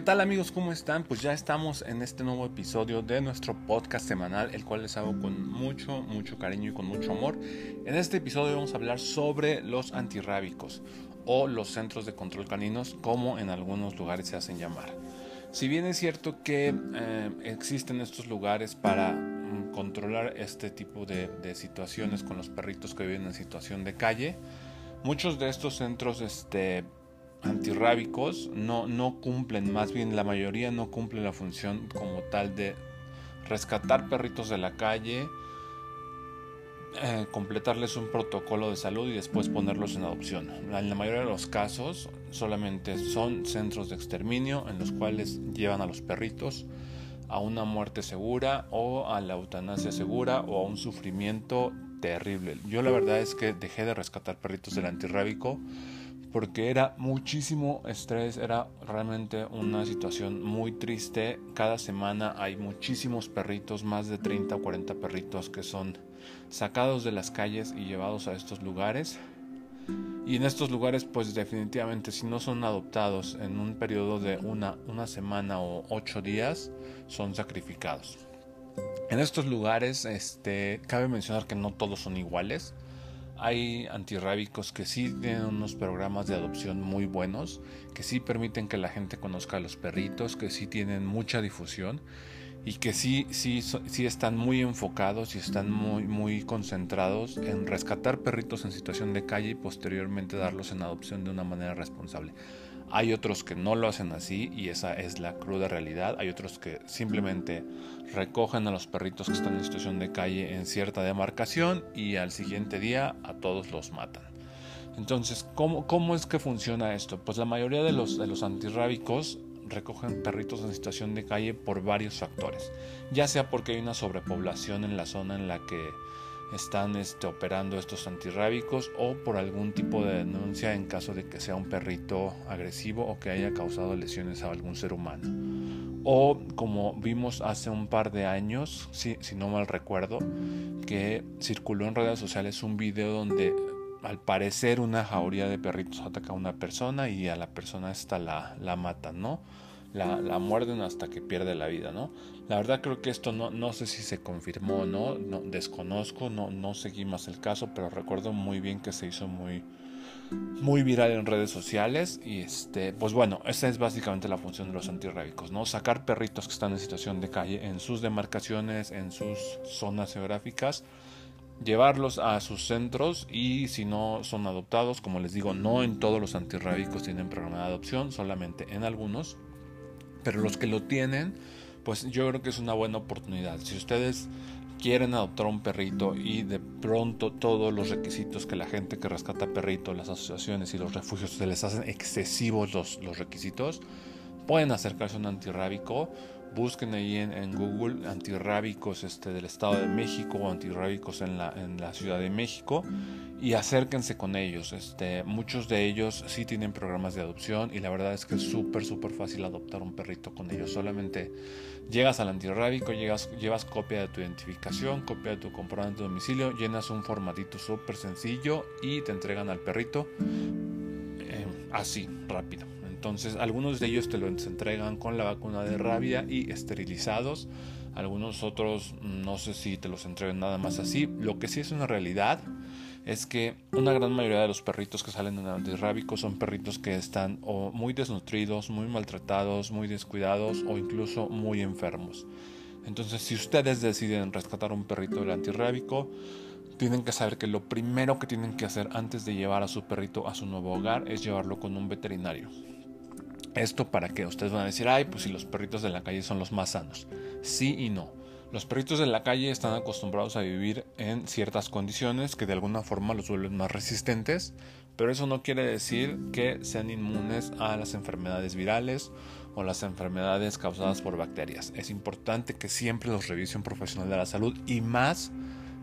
¿Qué tal amigos? ¿Cómo están? Pues ya estamos en este nuevo episodio de nuestro podcast semanal, el cual les hago con mucho, mucho cariño y con mucho amor. En este episodio vamos a hablar sobre los antirrábicos o los centros de control caninos, como en algunos lugares se hacen llamar. Si bien es cierto que eh, existen estos lugares para mm, controlar este tipo de, de situaciones con los perritos que viven en situación de calle, muchos de estos centros este, antirrábicos no, no cumplen, más bien la mayoría no cumple la función como tal de rescatar perritos de la calle, eh, completarles un protocolo de salud y después ponerlos en adopción. En la mayoría de los casos solamente son centros de exterminio en los cuales llevan a los perritos a una muerte segura o a la eutanasia segura o a un sufrimiento terrible. Yo la verdad es que dejé de rescatar perritos del antirrábico porque era muchísimo estrés, era realmente una situación muy triste. Cada semana hay muchísimos perritos, más de 30 o 40 perritos que son sacados de las calles y llevados a estos lugares. Y en estos lugares, pues definitivamente, si no son adoptados en un periodo de una, una semana o ocho días, son sacrificados. En estos lugares, este, cabe mencionar que no todos son iguales. Hay antirrábicos que sí tienen unos programas de adopción muy buenos, que sí permiten que la gente conozca a los perritos, que sí tienen mucha difusión y que sí, sí, sí están muy enfocados y están muy, muy concentrados en rescatar perritos en situación de calle y posteriormente darlos en adopción de una manera responsable. Hay otros que no lo hacen así y esa es la cruda realidad. Hay otros que simplemente recogen a los perritos que están en situación de calle en cierta demarcación y al siguiente día a todos los matan. Entonces, ¿cómo, cómo es que funciona esto? Pues la mayoría de los, de los antirrábicos recogen perritos en situación de calle por varios factores. Ya sea porque hay una sobrepoblación en la zona en la que están este, operando estos antirrábicos o por algún tipo de denuncia en caso de que sea un perrito agresivo o que haya causado lesiones a algún ser humano. O como vimos hace un par de años, si, si no mal recuerdo, que circuló en redes sociales un video donde al parecer una jauría de perritos ataca a una persona y a la persona esta la, la matan, ¿no? La, muerden hasta que pierde la vida, ¿no? La verdad creo que esto no, no sé si se confirmó o no, no, desconozco, no, no seguí más el caso, pero recuerdo muy bien que se hizo muy, muy viral en redes sociales y este, pues bueno, esa es básicamente la función de los antirrábicos, ¿no? Sacar perritos que están en situación de calle en sus demarcaciones, en sus zonas geográficas, llevarlos a sus centros y si no son adoptados, como les digo, no en todos los antirrábicos tienen programa de adopción, solamente en algunos pero los que lo tienen, pues yo creo que es una buena oportunidad. Si ustedes quieren adoptar un perrito y de pronto todos los requisitos que la gente que rescata perrito, las asociaciones y los refugios se les hacen excesivos los, los requisitos, pueden acercarse a un antirrábico busquen ahí en, Google antirrábicos este, del Estado de México o antirrábicos en la, en la Ciudad de México y acérquense con ellos. Este, muchos de ellos sí tienen programas de adopción y la verdad es que es súper, súper fácil adoptar un perrito con ellos. Solamente llegas al antirrábico, llegas, llevas copia de tu identificación, copia de tu comprobante de domicilio, llenas un formatito súper sencillo y te entregan al perrito eh, así, rápido. Entonces, algunos de ellos te lo entregan con la vacuna de rabia y esterilizados. Algunos otros no sé si te los entregan nada más así. Lo que sí es una realidad es que una gran mayoría de los perritos que salen de antirrábico son perritos que están muy desnutridos, muy maltratados, muy descuidados o incluso muy enfermos. Entonces, si ustedes deciden rescatar un perrito del antirrábico, tienen que saber que lo primero que tienen que hacer antes de llevar a su perrito a su nuevo hogar es llevarlo con un veterinario. Esto para que ustedes van a decir, ay, pues si los perritos de la calle son los más sanos. Sí y no. Los perritos de la calle están acostumbrados a vivir en ciertas condiciones que de alguna forma los vuelven más resistentes, pero eso no quiere decir que sean inmunes a las enfermedades virales o las enfermedades causadas por bacterias. Es importante que siempre los revise un profesional de la salud y más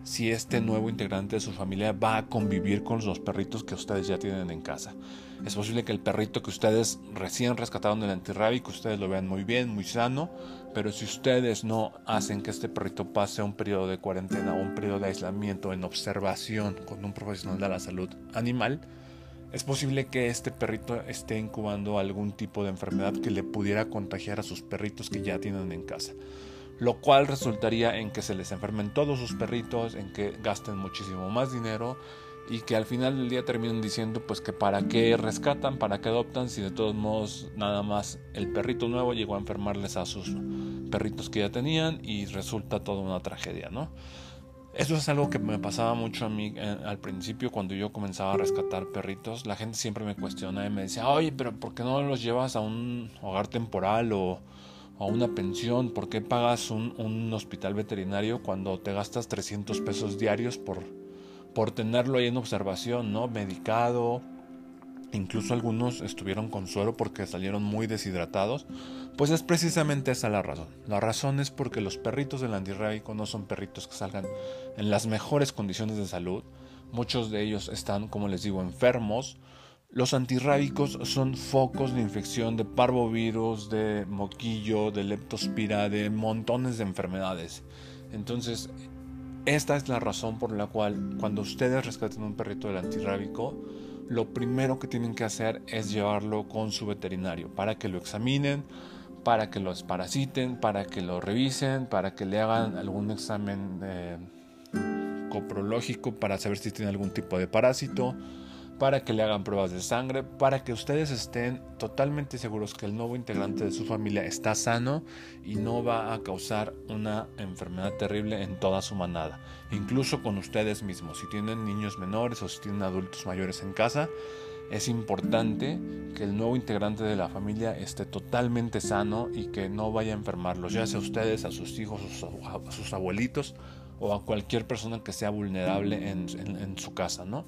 si este nuevo integrante de su familia va a convivir con los perritos que ustedes ya tienen en casa. Es posible que el perrito que ustedes recién rescataron del antirrábico, ustedes lo vean muy bien, muy sano, pero si ustedes no hacen que este perrito pase un periodo de cuarentena o un periodo de aislamiento en observación con un profesional de la salud animal, es posible que este perrito esté incubando algún tipo de enfermedad que le pudiera contagiar a sus perritos que ya tienen en casa. Lo cual resultaría en que se les enfermen todos sus perritos, en que gasten muchísimo más dinero y que al final del día terminen diciendo pues que para qué rescatan, para qué adoptan si de todos modos nada más el perrito nuevo llegó a enfermarles a sus perritos que ya tenían y resulta toda una tragedia, ¿no? Eso es algo que me pasaba mucho a mí eh, al principio cuando yo comenzaba a rescatar perritos. La gente siempre me cuestionaba y me decía, oye, pero ¿por qué no los llevas a un hogar temporal o a una pensión? ¿Por qué pagas un, un hospital veterinario cuando te gastas 300 pesos diarios por, por tenerlo ahí en observación, ¿no? Medicado, incluso algunos estuvieron con suero porque salieron muy deshidratados, pues es precisamente esa la razón. La razón es porque los perritos del antirrábico no son perritos que salgan en las mejores condiciones de salud, muchos de ellos están, como les digo, enfermos. Los antirrábicos son focos de infección de parvovirus, de moquillo, de leptospira, de montones de enfermedades. Entonces, esta es la razón por la cual cuando ustedes rescaten un perrito del antirrábico, lo primero que tienen que hacer es llevarlo con su veterinario para que lo examinen, para que lo desparasiten, para que lo revisen, para que le hagan algún examen eh, coprológico para saber si tiene algún tipo de parásito para que le hagan pruebas de sangre, para que ustedes estén totalmente seguros que el nuevo integrante de su familia está sano y no va a causar una enfermedad terrible en toda su manada, incluso con ustedes mismos. Si tienen niños menores o si tienen adultos mayores en casa, es importante que el nuevo integrante de la familia esté totalmente sano y que no vaya a enfermarlos, ya sea a ustedes, a sus hijos, a sus abuelitos o a cualquier persona que sea vulnerable en, en su casa, ¿no?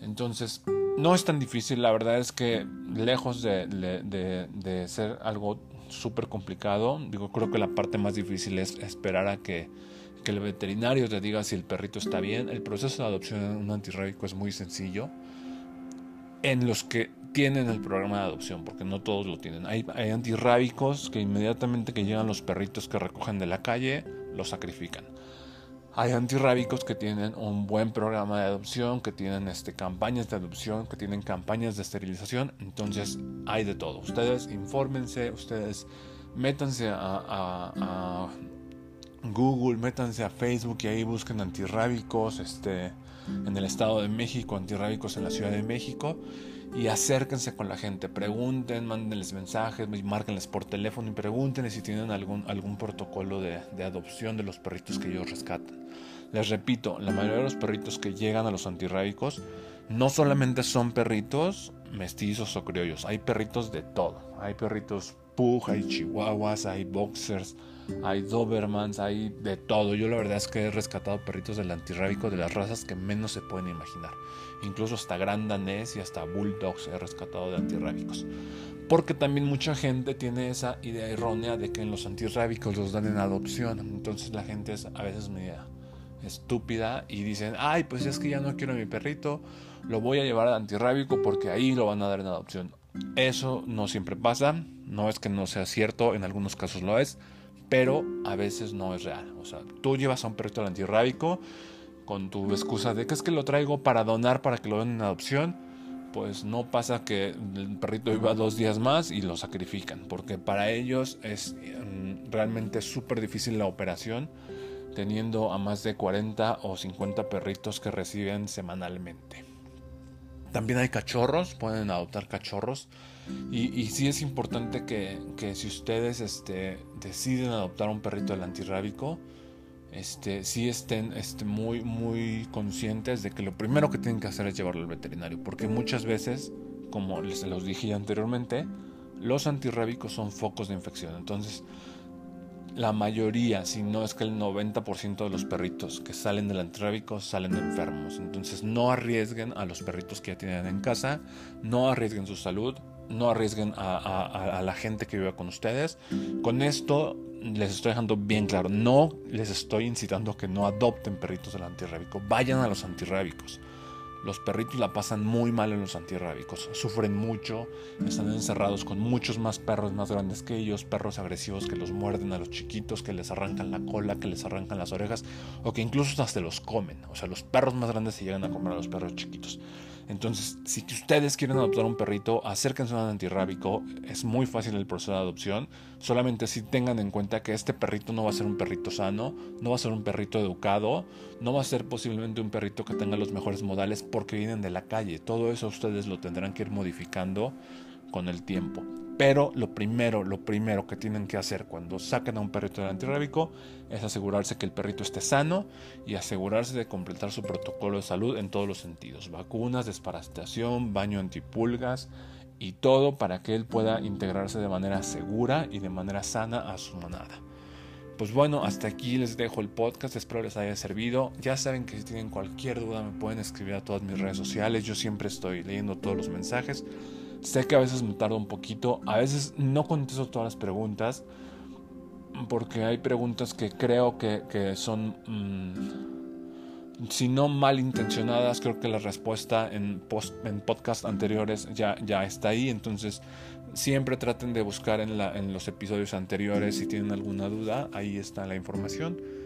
Entonces, no es tan difícil, la verdad es que lejos de, ser algo súper complicado, digo, creo que la parte más difícil es esperar a que, el veterinario te diga si el perrito está bien. El proceso de adopción en un antirrábico es muy sencillo. En los que tienen el programa de adopción, porque no todos lo tienen. Hay, hay antirrábicos que inmediatamente que llegan los perritos que recogen de la calle, los sacrifican. Hay antirrábicos que tienen un buen programa de adopción, que tienen este, campañas de adopción, que tienen campañas de esterilización. Entonces hay de todo. Ustedes infórmense, ustedes métanse a, Google, métanse a Facebook y ahí busquen antirrábicos este, en el Estado de México, antirrábicos en la Ciudad de México y acérquense con la gente, pregunten, mándenles mensajes, márquenles por teléfono y pregúntenles si tienen algún, algún protocolo de, de, adopción de los perritos que ellos rescatan. Les repito, la mayoría de los perritos que llegan a los antirrábicos no solamente son perritos mestizos o criollos, hay perritos de todo. Hay perritos pug, hay chihuahuas, hay boxers, hay dobermans, hay de todo. Yo la verdad es que he rescatado perritos del antirrábico de las razas que menos se pueden imaginar. Incluso hasta Gran Danés y hasta Bulldogs he rescatado de antirrábicos. Porque también mucha gente tiene esa idea errónea de que en los antirrábicos los dan en adopción. Entonces la gente es a veces media estúpida y dicen, ay, pues es que ya no quiero a mi perrito, lo voy a llevar al antirrábico porque ahí lo van a dar en adopción. Eso no siempre pasa, no es que no sea cierto, en algunos casos lo es, pero a veces no es real. O sea, tú llevas a un perrito al antirrábico con tu excusa de que es que lo traigo para donar para que lo den en adopción, pues no pasa que el perrito viva dos días más y lo sacrifican, porque para ellos es mm, realmente súper difícil la operación, teniendo a más de 40 o 50 perritos que reciben semanalmente. También hay cachorros, pueden adoptar cachorros. Y, sí es importante que, si ustedes este, deciden adoptar un perrito del antirrábico, este, sí estén este, muy, muy conscientes de que lo primero que tienen que hacer es llevarlo al veterinario. Porque muchas veces, como les los dije anteriormente, los antirrábicos son focos de infección. Entonces, la mayoría, si no es que el 90% de los perritos que salen del antirrábico salen enfermos. Entonces no arriesguen a los perritos que ya tienen en casa, no arriesguen su salud, no arriesguen a, la gente que vive con ustedes. Con esto les estoy dejando bien claro, no les estoy incitando a que no adopten perritos del antirrábico, vayan a los antirrábicos. Los perritos la pasan muy mal en los antirrábicos, sufren mucho, están encerrados con muchos más perros más grandes que ellos, perros agresivos que los muerden a los chiquitos, que les arrancan la cola, que les arrancan las orejas o que incluso hasta los comen. O sea, los perros más grandes se llegan a comer a los perros chiquitos. Entonces, si ustedes quieren adoptar un perrito, acérquense a un antirrábico. Es muy fácil el proceso de adopción. Solamente si tengan en cuenta que este perrito no va a ser un perrito sano, no va a ser un perrito educado, no va a ser posiblemente un perrito que tenga los mejores modales porque vienen de la calle. Todo eso ustedes lo tendrán que ir modificando con el tiempo. Pero lo primero, lo primero que tienen que hacer cuando saquen a un perrito del antirrábico es asegurarse que el perrito esté sano y asegurarse de completar su protocolo de salud en todos los sentidos. Vacunas, desparasitación, baño antipulgas y todo para que él pueda integrarse de manera segura y de manera sana a su manada. Pues bueno, hasta aquí les dejo el podcast, espero les haya servido. Ya saben que si tienen cualquier duda me pueden escribir a todas mis redes sociales, yo siempre estoy leyendo todos los mensajes. Sé que a veces me tardo un poquito, a veces no contesto todas las preguntas, porque hay preguntas que creo que, son, mm, si no malintencionadas, creo que la respuesta en, post, en podcast anteriores ya, ya está ahí, entonces siempre traten de buscar en, la, en los episodios anteriores si tienen alguna duda, ahí está la información.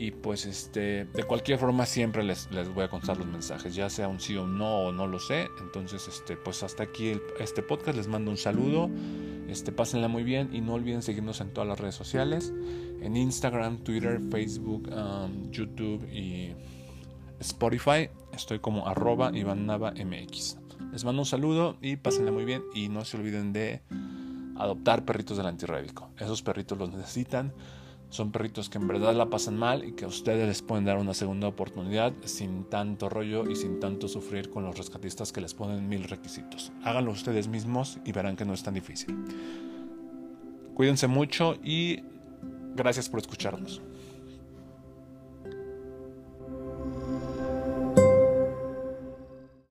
Y pues este, de cualquier forma siempre les, les voy a contar los mensajes, ya sea un sí o no o no lo sé. Entonces, este, pues hasta aquí este podcast, les mando un saludo, este, pásenla muy bien y no olviden seguirnos en todas las redes sociales, en Instagram, Twitter, Facebook, um, YouTube y Spotify. Estoy como arroba Iván MX. Les mando un saludo y pásenla muy bien y no se olviden de adoptar perritos del antirrábico. Esos perritos los necesitan. Son perritos que en verdad la pasan mal y que a ustedes les pueden dar una segunda oportunidad sin tanto rollo y sin tanto sufrir con los rescatistas que les ponen mil requisitos. Háganlo ustedes mismos y verán que no es tan difícil. Cuídense mucho y gracias por escucharnos.